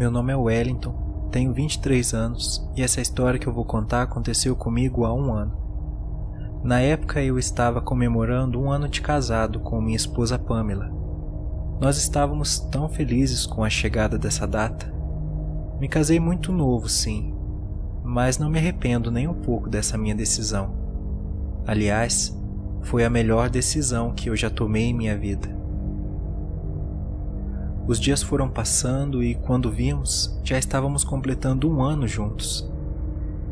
Meu nome é Wellington, tenho 23 anos e essa história que eu vou contar aconteceu comigo há um ano. Na época eu estava comemorando um ano de casado com minha esposa Pamela. Nós estávamos tão felizes com a chegada dessa data. Me casei muito novo, sim, mas não me arrependo nem um pouco dessa minha decisão. Aliás, foi a melhor decisão que eu já tomei em minha vida. Os dias foram passando e, quando vimos, já estávamos completando um ano juntos.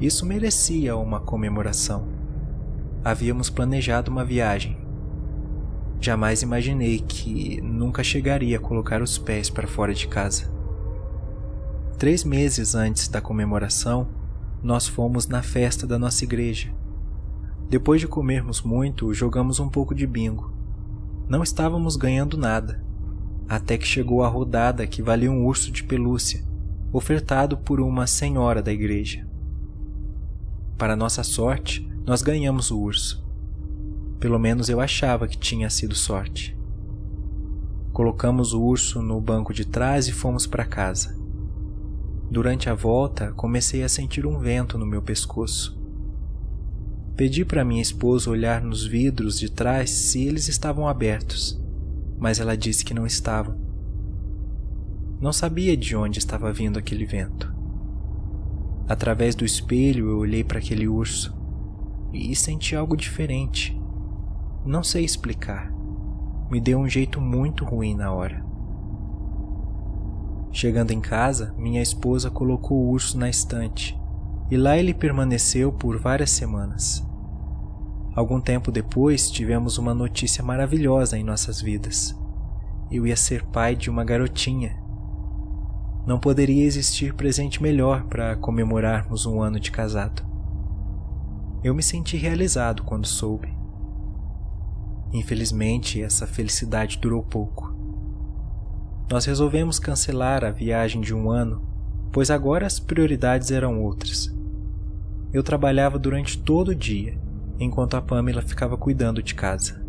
Isso merecia uma comemoração. Havíamos planejado uma viagem. Jamais imaginei que nunca chegaria a colocar os pés para fora de casa. Três meses antes da comemoração, nós fomos na festa da nossa igreja. Depois de comermos muito, jogamos um pouco de bingo. Não estávamos ganhando nada, até que chegou a rodada que valia um urso de pelúcia, ofertado por uma senhora da igreja. Para nossa sorte, nós ganhamos o urso. Pelo menos eu achava que tinha sido sorte. Colocamos o urso no banco de trás e fomos para casa. Durante a volta, comecei a sentir um vento no meu pescoço. Pedi para minha esposa olhar nos vidros de trás se eles estavam abertos mas ela disse que não estavam. Não sabia de onde estava vindo aquele vento. Através do espelho eu olhei para aquele urso e senti algo diferente. Não sei explicar. Me deu um jeito muito ruim na hora. Chegando em casa, minha esposa colocou o urso na estante e lá ele permaneceu por várias semanas. Algum tempo depois, tivemos uma notícia maravilhosa em nossas vidas. Eu ia ser pai de uma garotinha. Não poderia existir presente melhor para comemorarmos um ano de casado. Eu me senti realizado quando soube. Infelizmente, essa felicidade durou pouco. Nós resolvemos cancelar a viagem de um ano, pois agora as prioridades eram outras. Eu trabalhava durante todo o dia enquanto a Pamela ficava cuidando de casa.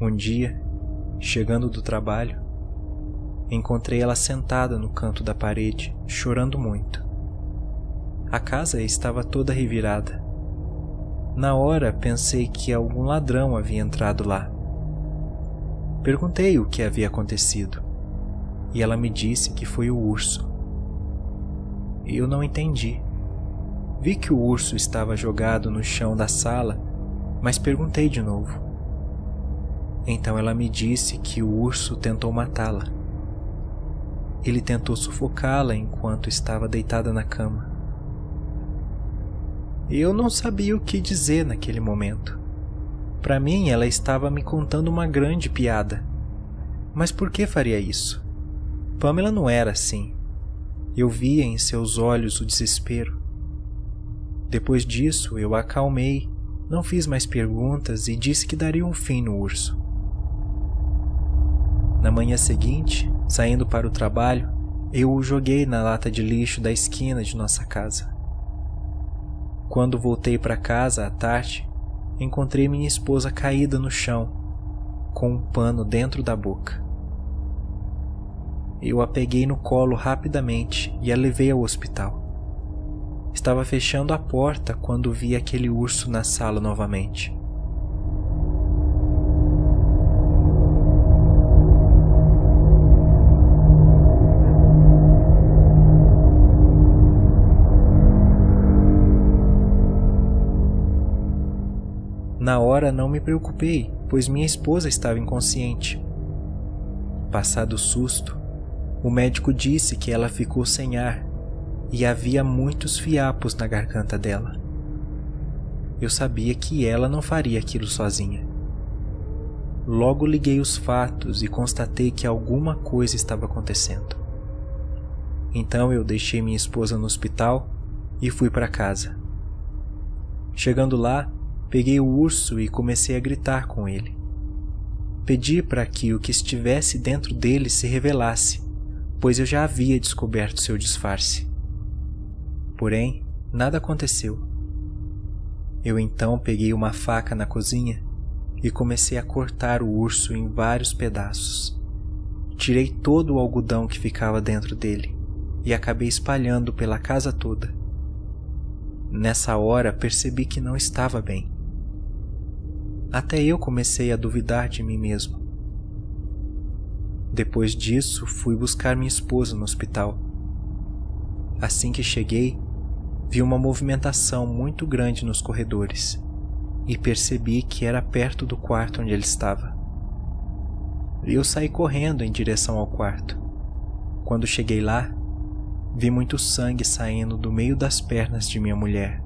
Um dia, chegando do trabalho, encontrei ela sentada no canto da parede, chorando muito. A casa estava toda revirada. Na hora pensei que algum ladrão havia entrado lá. Perguntei o que havia acontecido e ela me disse que foi o urso. Eu não entendi. Vi que o urso estava jogado no chão da sala, mas perguntei de novo. Então ela me disse que o urso tentou matá-la. Ele tentou sufocá-la enquanto estava deitada na cama. Eu não sabia o que dizer naquele momento. Para mim, ela estava me contando uma grande piada. Mas por que faria isso? Pamela não era assim. Eu via em seus olhos o desespero. Depois disso, eu a acalmei, não fiz mais perguntas e disse que daria um fim no urso. Na manhã seguinte, saindo para o trabalho, eu o joguei na lata de lixo da esquina de nossa casa. Quando voltei para casa à tarde, encontrei minha esposa caída no chão, com um pano dentro da boca. Eu a peguei no colo rapidamente e a levei ao hospital. Estava fechando a porta quando vi aquele urso na sala novamente. Na hora não me preocupei, pois minha esposa estava inconsciente. Passado o susto, o médico disse que ela ficou sem ar e havia muitos fiapos na garganta dela. Eu sabia que ela não faria aquilo sozinha. Logo liguei os fatos e constatei que alguma coisa estava acontecendo. Então eu deixei minha esposa no hospital e fui para casa. Chegando lá, peguei o urso e comecei a gritar com ele. Pedi para que o que estivesse dentro dele se revelasse, pois eu já havia descoberto seu disfarce. Porém, nada aconteceu. Eu então peguei uma faca na cozinha e comecei a cortar o urso em vários pedaços. Tirei todo o algodão que ficava dentro dele e acabei espalhando pela casa toda. Nessa hora percebi que não estava bem. Até eu comecei a duvidar de mim mesmo. Depois disso, fui buscar minha esposa no hospital. Assim que cheguei, vi uma movimentação muito grande nos corredores e percebi que era perto do quarto onde ele estava. Eu saí correndo em direção ao quarto. Quando cheguei lá, vi muito sangue saindo do meio das pernas de minha mulher.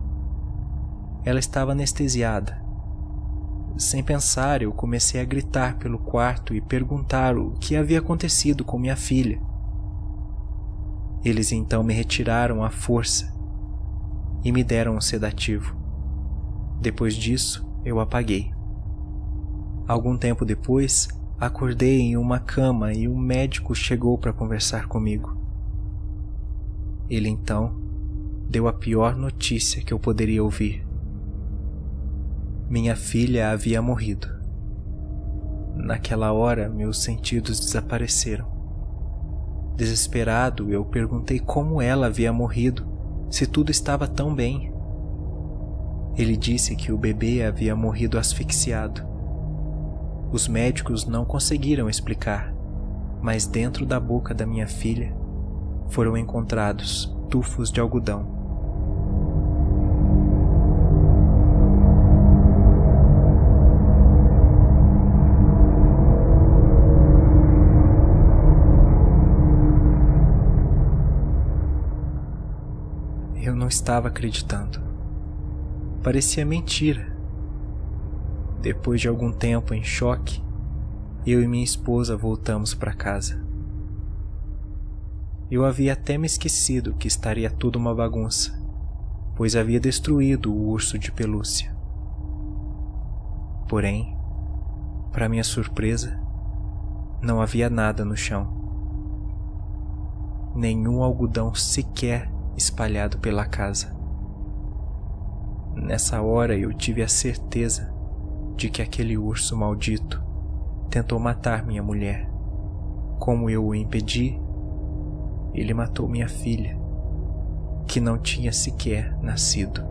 Ela estava anestesiada. Sem pensar, eu comecei a gritar pelo quarto e perguntar o que havia acontecido com minha filha. Eles então me retiraram à força e me deram um sedativo. Depois disso, eu apaguei. Algum tempo depois, acordei em uma cama e um médico chegou para conversar comigo. Ele então deu a pior notícia que eu poderia ouvir. Minha filha havia morrido. Naquela hora, meus sentidos desapareceram. Desesperado, eu perguntei como ela havia morrido, se tudo estava tão bem. Ele disse que o bebê havia morrido asfixiado. Os médicos não conseguiram explicar, mas dentro da boca da minha filha foram encontrados tufos de algodão. Estava acreditando. Parecia mentira. Depois de algum tempo em choque, eu e minha esposa voltamos para casa. Eu havia até me esquecido que estaria tudo uma bagunça, pois havia destruído o urso de pelúcia. Porém, para minha surpresa, não havia nada no chão. Nenhum algodão sequer espalhado pela casa. Nessa hora eu tive a certeza de que aquele urso maldito tentou matar minha mulher. Como eu o impedi, ele matou minha filha, que não tinha sequer nascido.